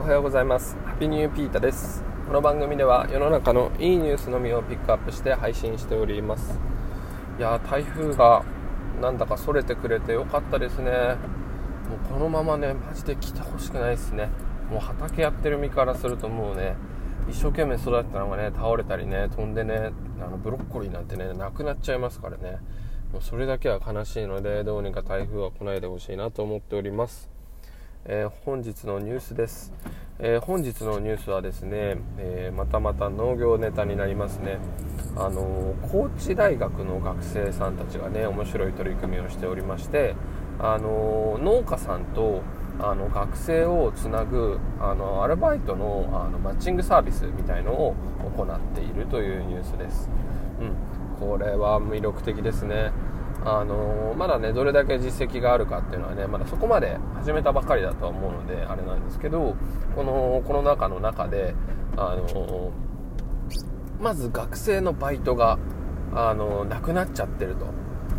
おはようございます。ハピニューピータです。この番組では世の中のいいニュースのみをピックアップして配信しております。いや台風がなんだかそれてくれてよかったですね。もうこのままねマジで来てほしくないですね。もう畑やってる身からするともうね一生懸命育てたのがね倒れたりね飛んでねあのブロッコリーなんてねなくなっちゃいますからね。もうそれだけは悲しいのでどうにか台風は来ないでほしいなと思っております。えー、本日のニュースです、えー、本日のニュースはですね、えー、またまた農業ネタになりますね。あの高知大学の学生さんたちがね面白い取り組みをしておりましてあの農家さんとあの学生をつなぐあのアルバイトのあのマッチングサービスみたいのを行っているというニュースです、うん、これは魅力的ですね。あのまだねどれだけ実績があるかっていうのはねまだそこまで始めたばかりだとは思うのであれなんですけどこのコロナ禍の中であのまず学生のバイトがあのなくなっちゃってると、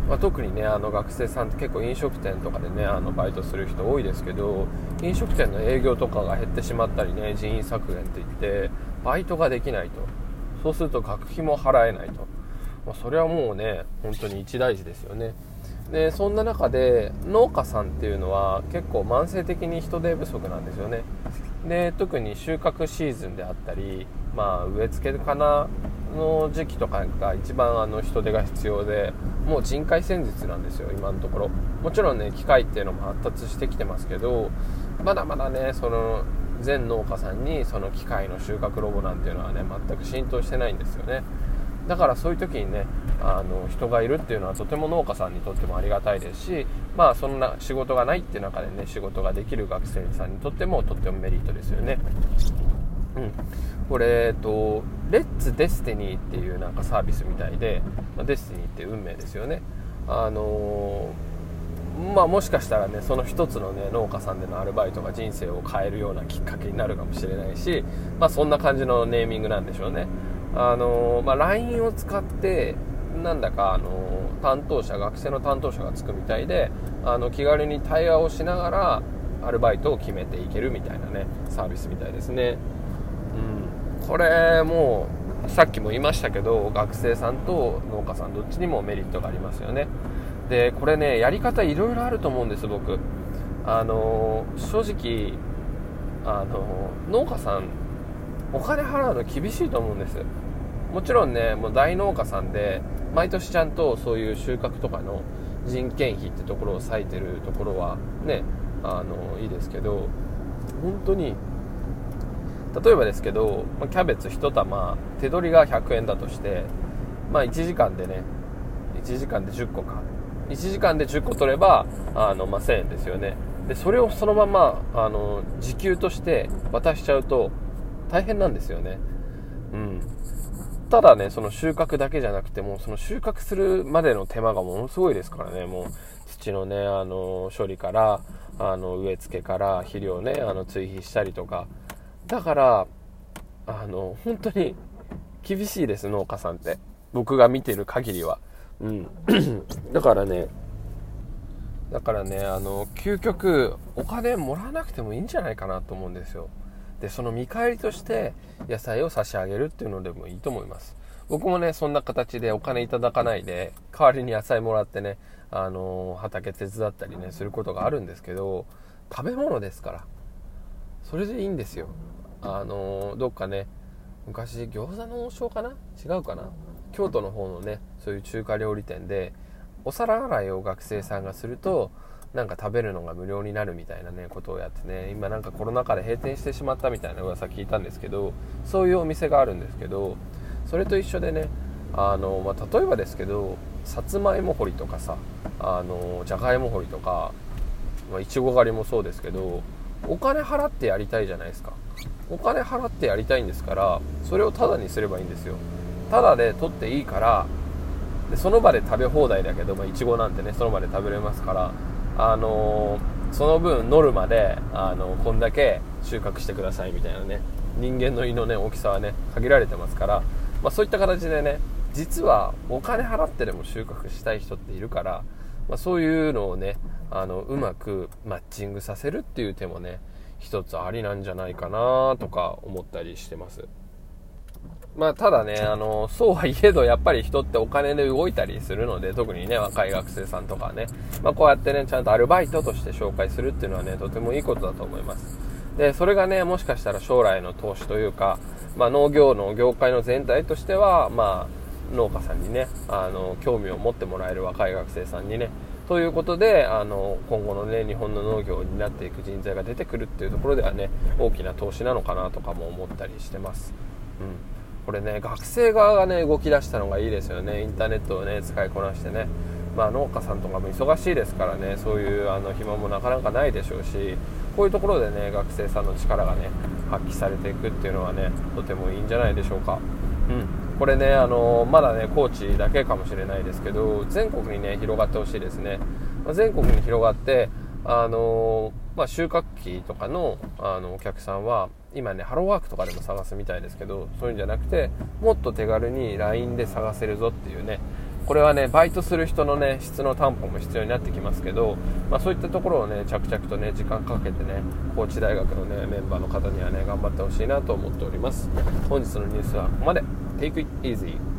まあ、特にねあの学生さんって結構飲食店とかでねあのバイトする人多いですけど飲食店の営業とかが減ってしまったりね人員削減っていってバイトができないと。そうすると学費も払えないと。まあ、それはもうね本当に一大事ですよね。でそんな中で農家さんっていうのは結構慢性的に人手不足なんですよね。で特に収穫シーズンであったり、まあ、植え付けかなの時期とかが一番あの人手が必要でもう人海戦術なんですよ今のところ。もちろんね機械っていうのも発達してきてますけどまだまだねその全農家さんにその機械の収穫ロボなんていうのはね全く浸透してないんですよね。だからそういう時にねあの人がいるっていうのはとても農家さんにとってもありがたいですしまあそんな仕事がないっていう中でね仕事ができる学生さんにとってもとってもメリットですよねうん、これ、えっと、 Let's Destiny っていうなんかサービスみたいで、まあ、デスティニーって運命ですよね。あのー、まあ、もしかしたらね、その一つのね、農家さんでのアルバイトが人生を変えるようなきっかけになるかもしれないし、まあ、そんな感じのネーミングなんでしょうね。あのまあ、LINE を使ってなんだか、あの担当者学生の担当者がつくみたいであの気軽に対話をしながらアルバイトを決めていけるみたいなねサービスみたいですね、うん、これもうさっきも言いましたけど学生さんと農家さんどっちにもメリットがありますよね。でこれねやり方いろいろあると思うんです僕。あの正直あの農家さんお金払うの厳しいと思うんです。もちろんねもう大農家さんで毎年ちゃんとそういう収穫とかの人件費ってところを割いてるところはねあのいいですけど本当に例えばですけどキャベツ1玉手取りが100円だとしてまあ1時間でね1時間で10個か。1時間で10個取ればあの、まあ、1000円ですよね。でそれをそのままあの時給として渡しちゃうと大変なんですよねうんただね、その収穫だけじゃなくても、その収穫するまでの手間がものすごいですからね、もう土のね、あの、処理から、あの、植え付けから肥料ね、あの、追肥したりとか。だから、あの、本当に厳しいです、農家さんって。僕が見てる限りは。うん。だからね、だからね、あの、究極、お金もらわなくてもいいんじゃないかなと思うんですよ。でその見返りとして野菜を差し上げるっていうのでもいいと思います。僕もねそんな形でお金いただかないで代わりに野菜もらってねあの畑手伝ったりねすることがあるんですけど食べ物ですからそれでいいんですよ。あのどっかね昔餃子の王将かな？違うかな？京都の方のねそういう中華料理店でお皿洗いを学生さんがするとなんか食べるのが無料になるみたいなねことをやってね今なんかコロナ禍で閉店してしまったみたいな噂聞いたんですけどそういうお店があるんですけどそれと一緒でねあの、まあ、例えばですけどさつまいも掘りとかさあのじゃがいも掘りとかいちご狩りもそうですけどお金払ってやりたいじゃないですか。お金払ってやりたいんですからそれをタダにすればいいんですよ。タダで取っていいからでその場で食べ放題だけどいちごなんてねその場で食べれますからあのその分ノルマであのこんだけ収穫してくださいみたいなね人間の胃のね大きさはね限られてますから、まあ、そういった形でね実はお金払ってでも収穫したい人っているから、まあ、そういうのをねあのうまくマッチングさせるっていう手もね一つありなんじゃないかなとか思ったりしてます。まあ、ただね、あの、そうは言えど、やっぱり人ってお金で動いたりするので、特にね、若い学生さんとかね、まあ、こうやってね、ちゃんとアルバイトとして紹介するっていうのはね、とてもいいことだと思います。で、それがね、もしかしたら将来の投資というか、まあ、農業の業界の全体としては、まあ、農家さんにね、あの、興味を持ってもらえる若い学生さんにね、ということであの今後の、ね、日本の農業になっていく人材が出てくるっていうところではね大きな投資なのかなとかも思ったりしてます。うんこれね学生側がね動き出したのがいいですよね。インターネットをね使いこなしてね。まあ、農家さんとかも忙しいですからね。そういうあの暇もなかなかないでしょうし。こういうところでね学生さんの力がね発揮されていくっていうのはねとてもいいんじゃないでしょうか。うん。これね、あのまだね、高知だけかもしれないですけど、全国にね、広がってほしいですね。まあ、全国に広がって、あのまあ、収穫期とかのあのお客さんは今ねハローワークとかでも探すみたいですけどそういうんじゃなくてもっと手軽に LINE で探せるぞっていうね。これはねバイトする人のね質の担保も必要になってきますけど、まあ、そういったところをね着々とね時間かけてね高知大学のねメンバーの方にはね頑張ってほしいなと思っております。本日のニュースはここまで。Take it easy.